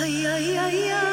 Now,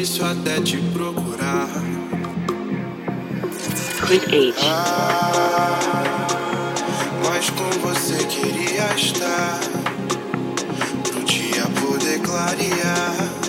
difícil até te procurar. Ah, mas com você queria estar pro dia poder clarear.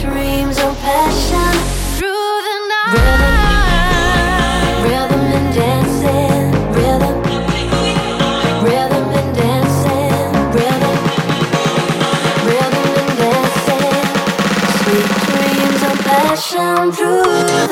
dreams or passion through the night. Rhythm, rhythm and dancing, rhythm, rhythm and dancing, rhythm, rhythm and dancing. Sweet dreams or passion through.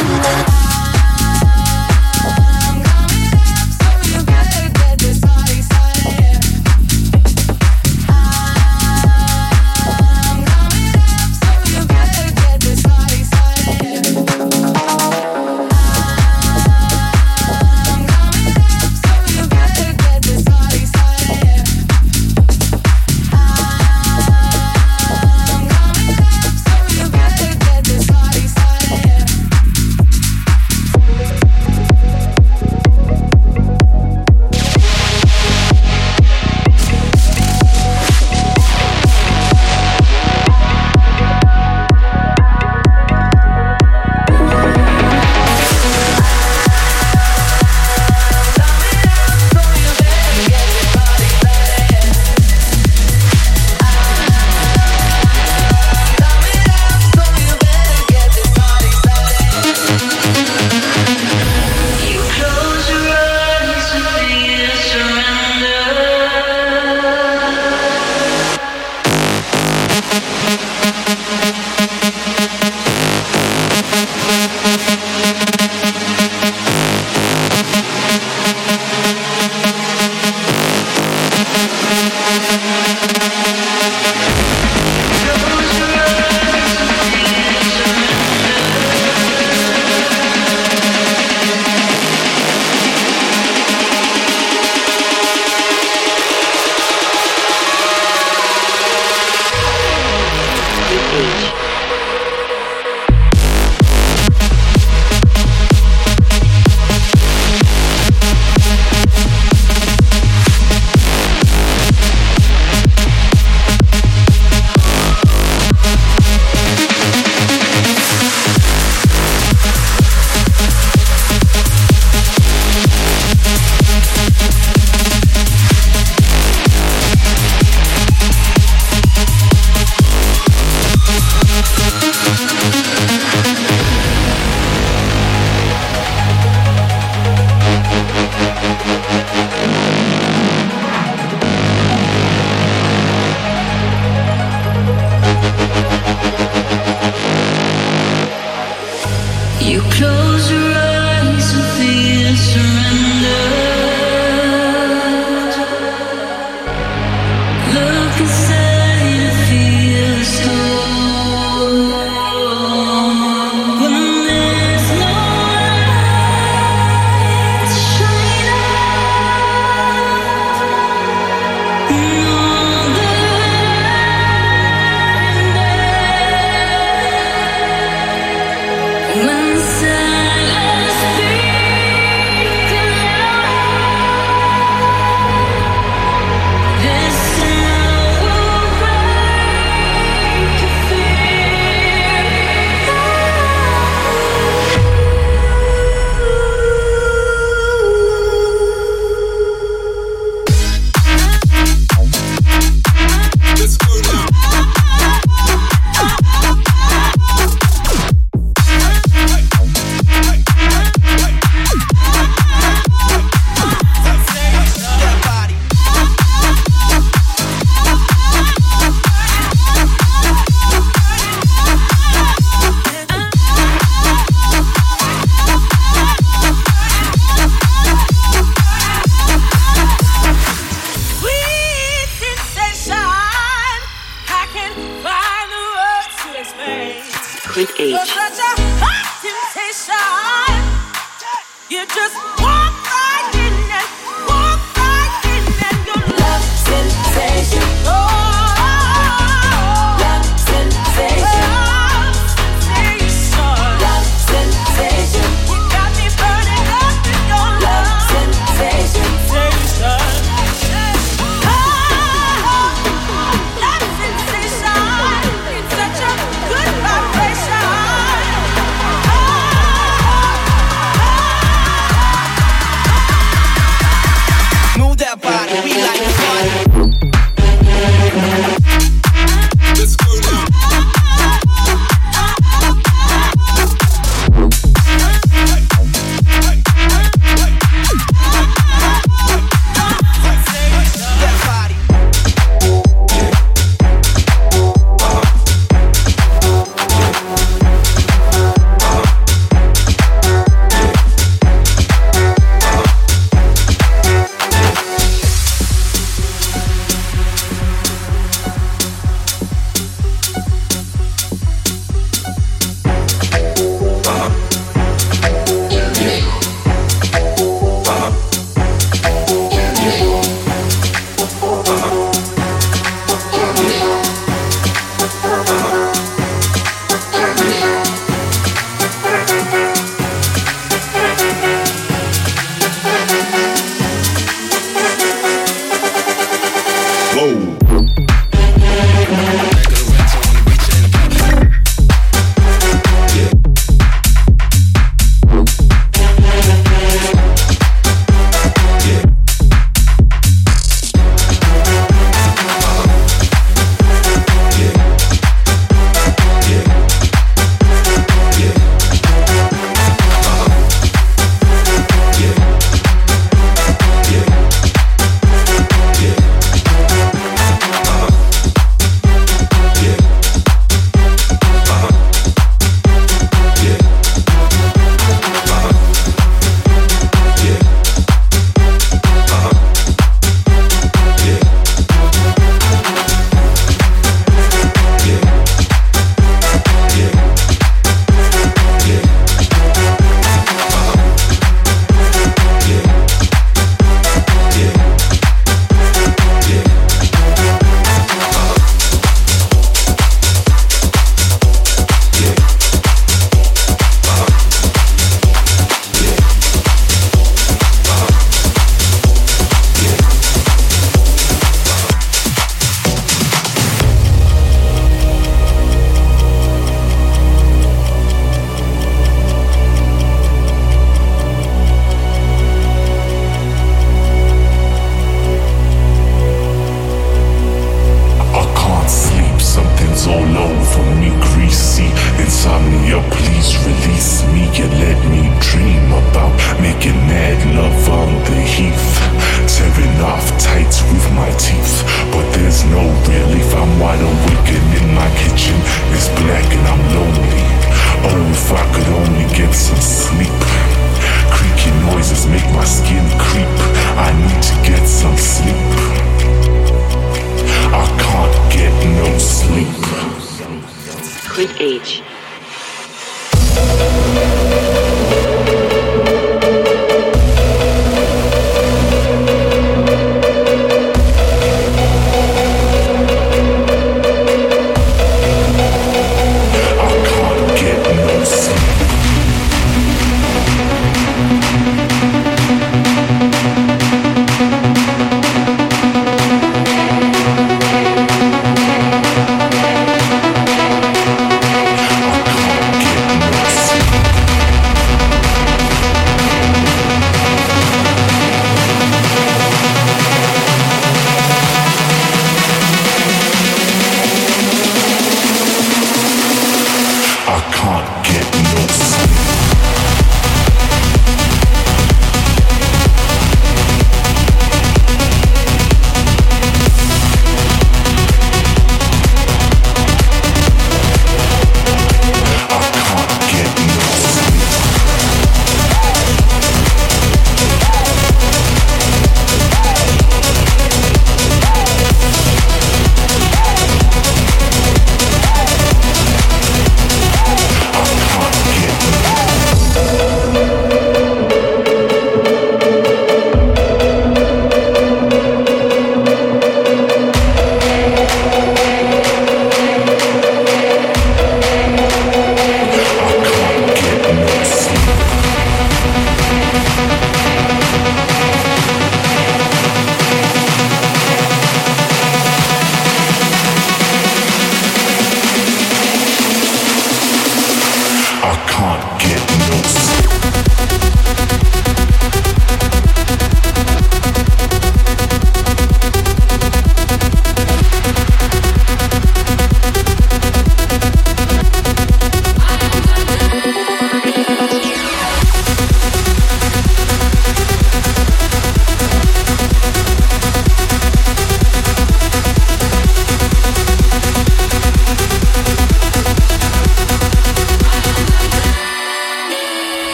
different age. You're such a hot temptation. You just want.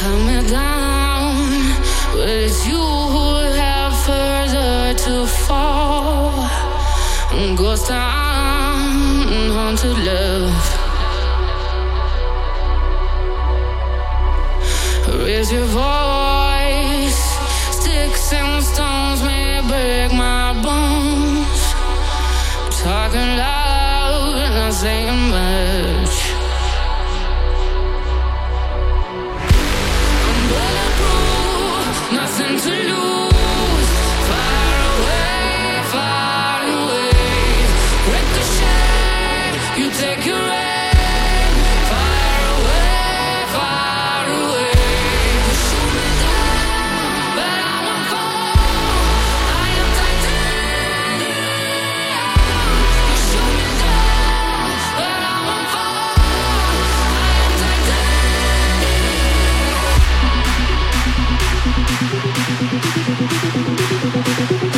coming down, but it's you who have further to fall. Ghost town, haunted love. Raise your voice, sticks and stones may break my bones. Talking loud, not saying much. すいません。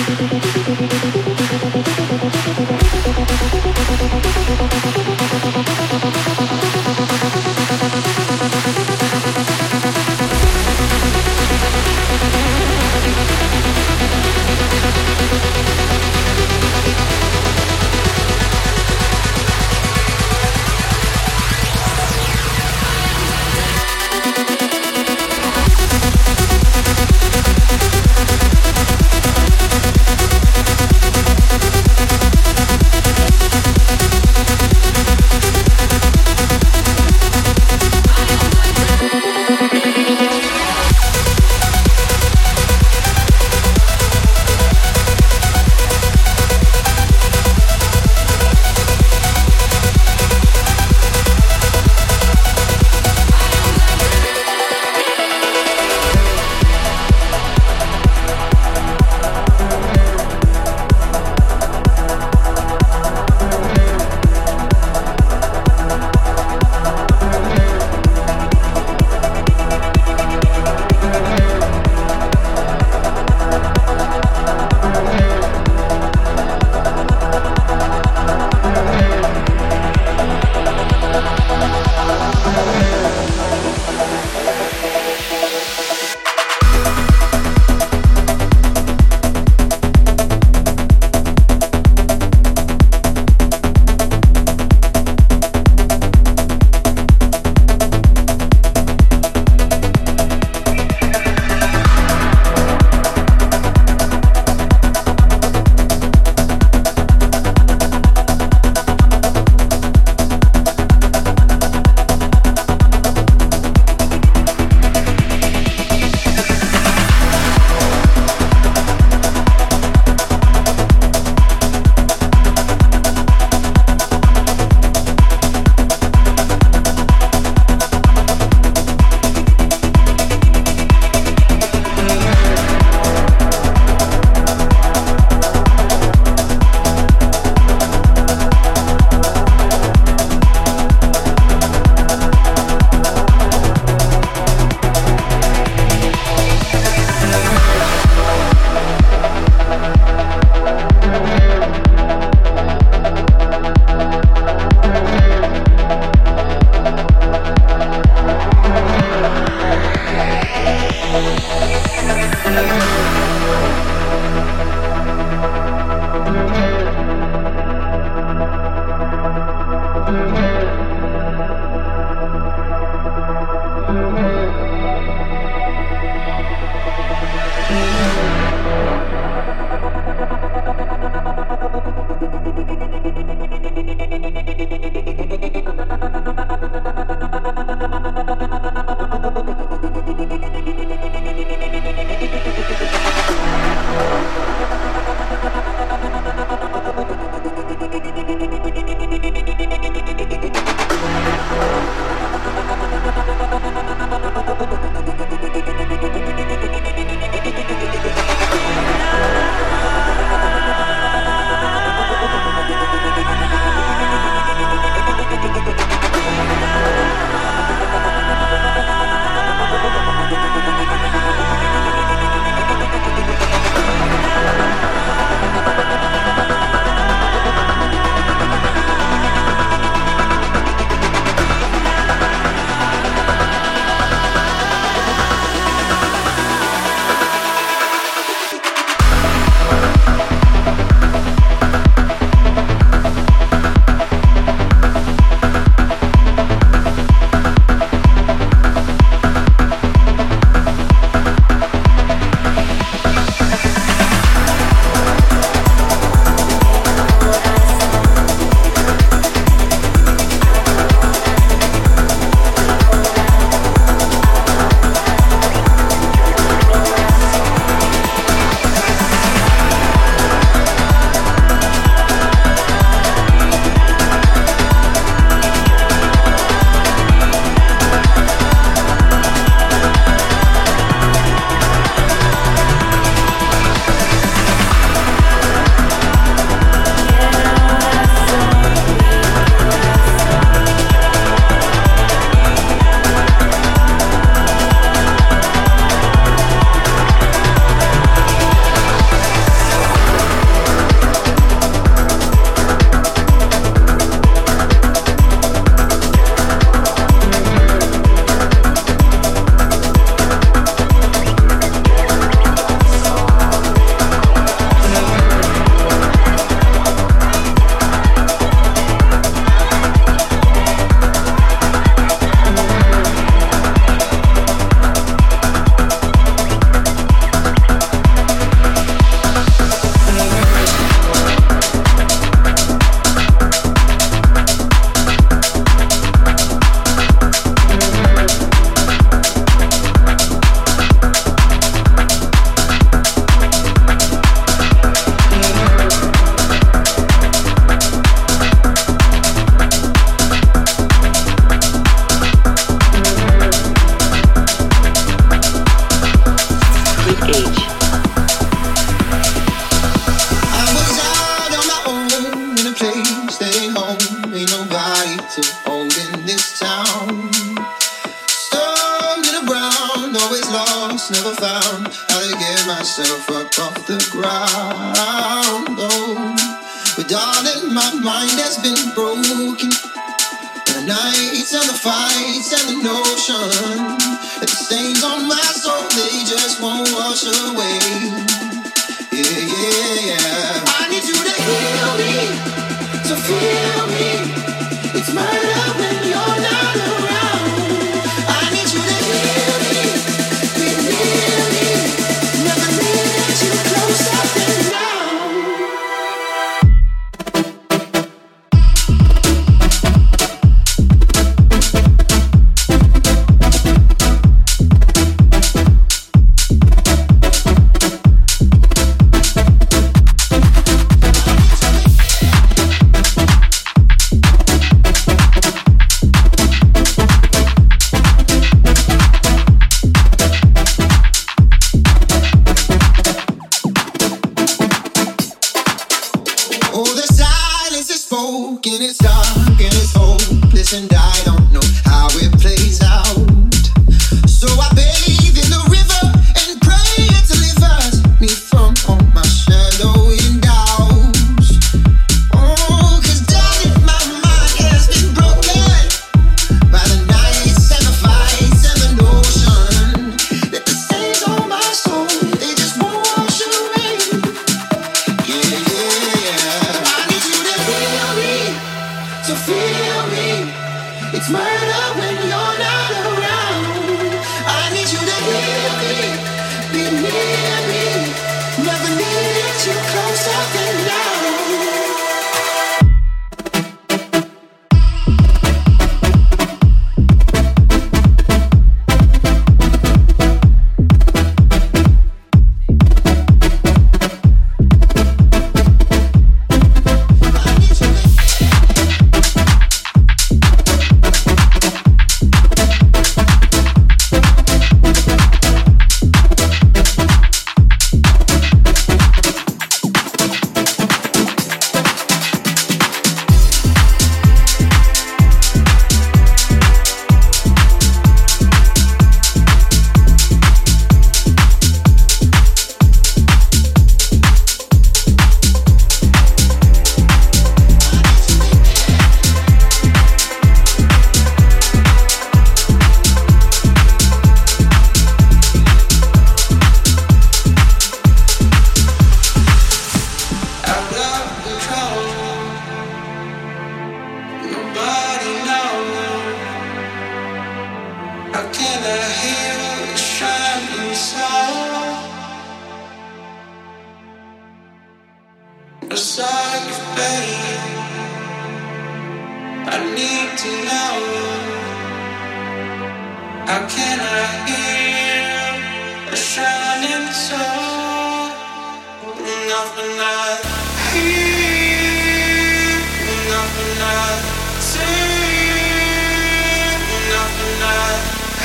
Be near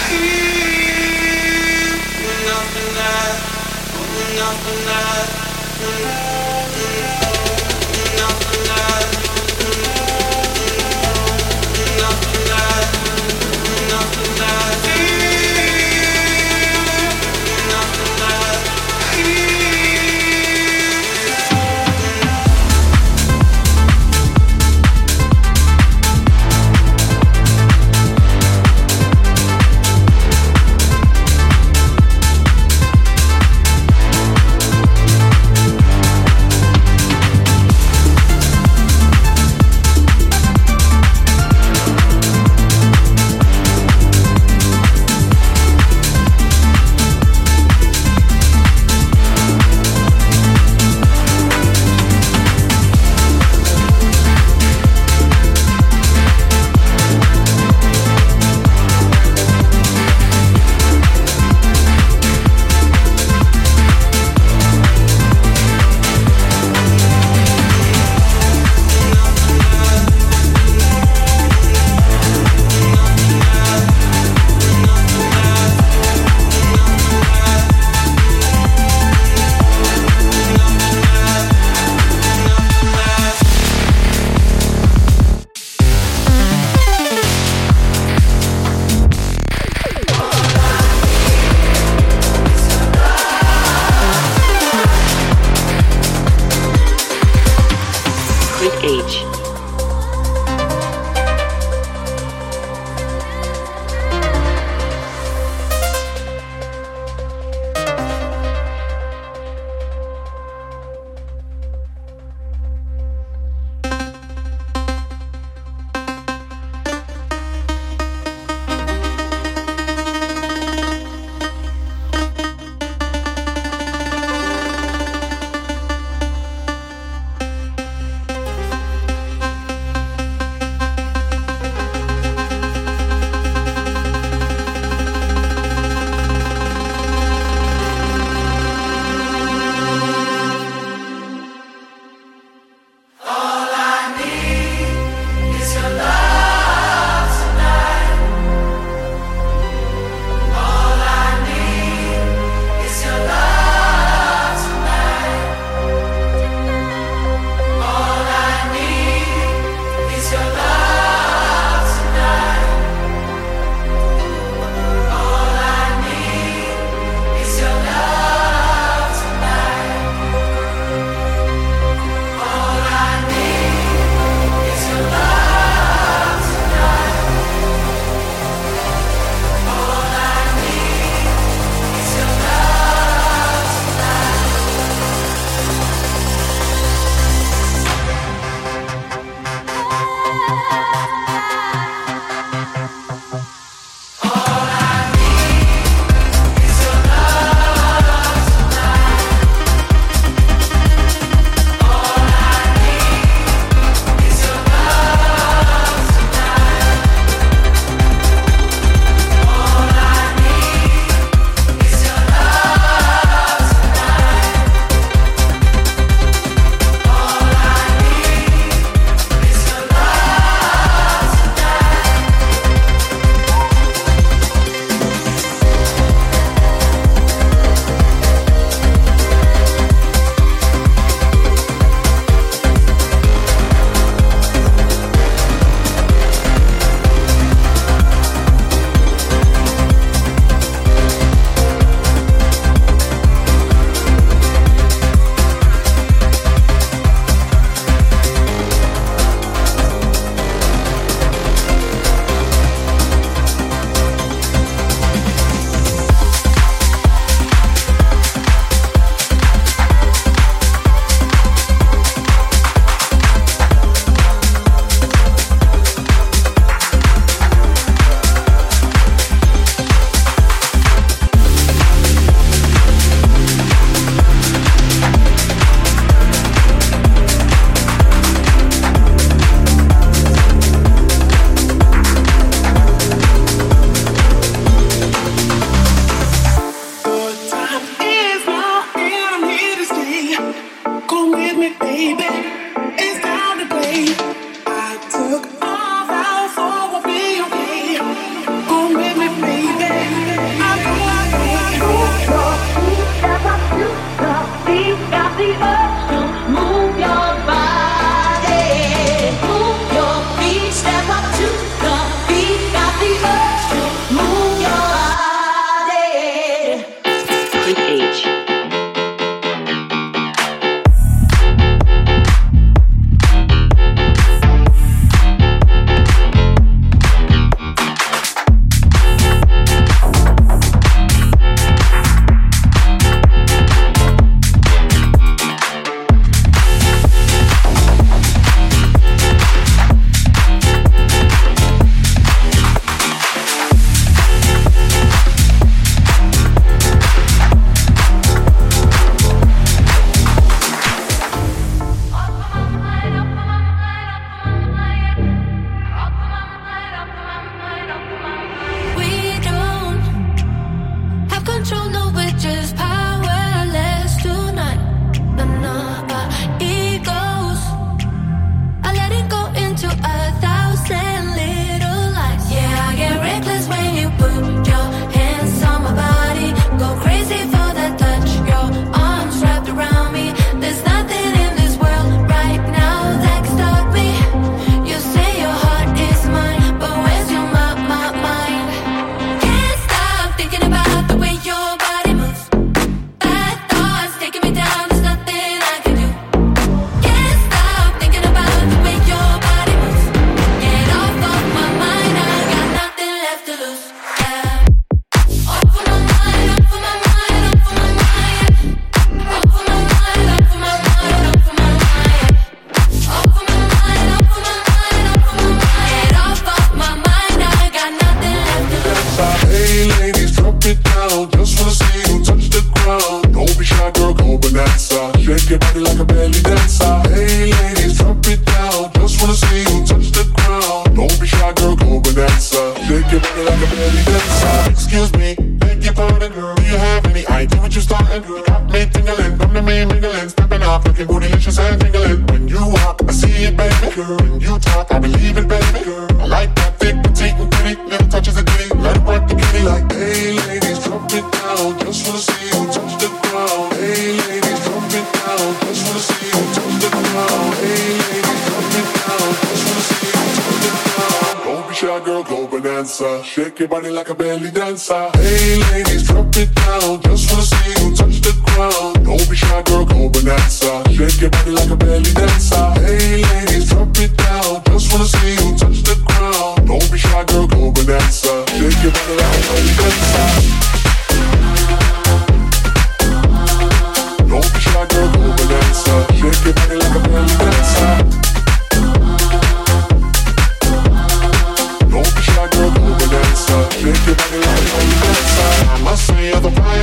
We're not the. We're not.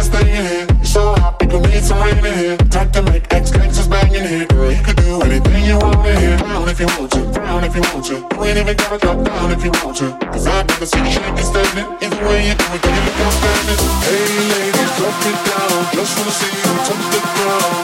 The flyest in here. You're so hot, people need some rain in here. Time to make X gangsters bang in here. Girl, you can do anything you want in here. Down if you want to, down if you want to. You ain't even gotta drop down if you want to. Cause I've never seen you shaking standing. Either way you do it, girl, you look outstanding. Hey ladies, drop it down. Just wanna see you touch the ground.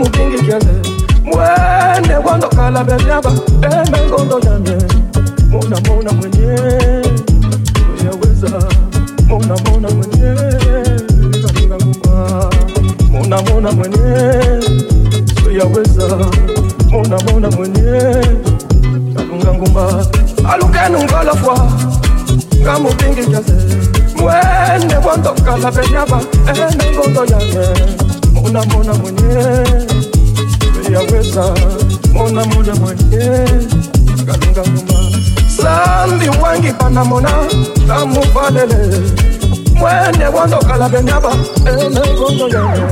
mudingi kiaze mwene wandokala bebyaba emengondo yanye mona mona mwenye. Uyaweza. Mona mona mwenye. Katika ngumba mona mona mwenye. Uyaweza. Mona mona mwenye. Katika ngumba. Alukenu ngalafwa ngamudingi kiaze mwene wandokala bebyaba emengondo yanye unamwona mwenyewe yaweza mona muda mwenye, kalunga nguma sandi wangi pana panamona tamufalele mwene wandokala benyaba enegondoyene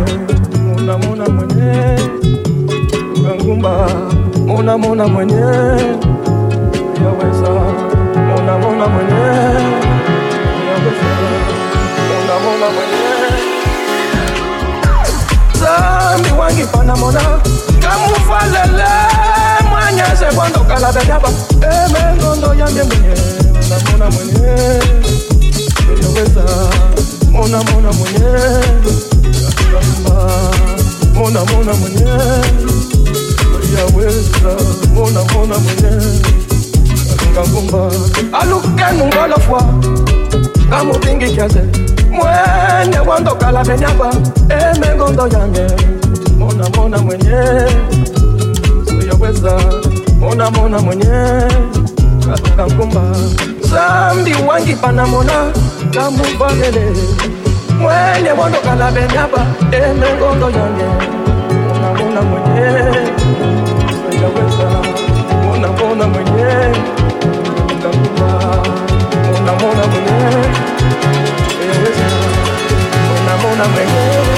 munamona mwenye kangumba munamona mwenye yaweza munamona mwenye yaweza munamona mwenye mi wangi panamona kamufalele mwanyeze kwandokala bedaba emengondo yambye mwenye namona mwenye eyoweza mona mona mwenye. Yaamba mona mona mwenye. Yaweza mona mona mwenye. Ngangumba alukenu kamu kamupingi kiaze. mwene wandokala benyaba emengondo yange. Mona mona mwenye soyaweza mona mona mwenye katoka nkumba. Zambi wangi panamona kamuvagele mwene wandokala benyaba emengondo yange. Mona mona mwenye soyaweza mona mona mwenye não vender.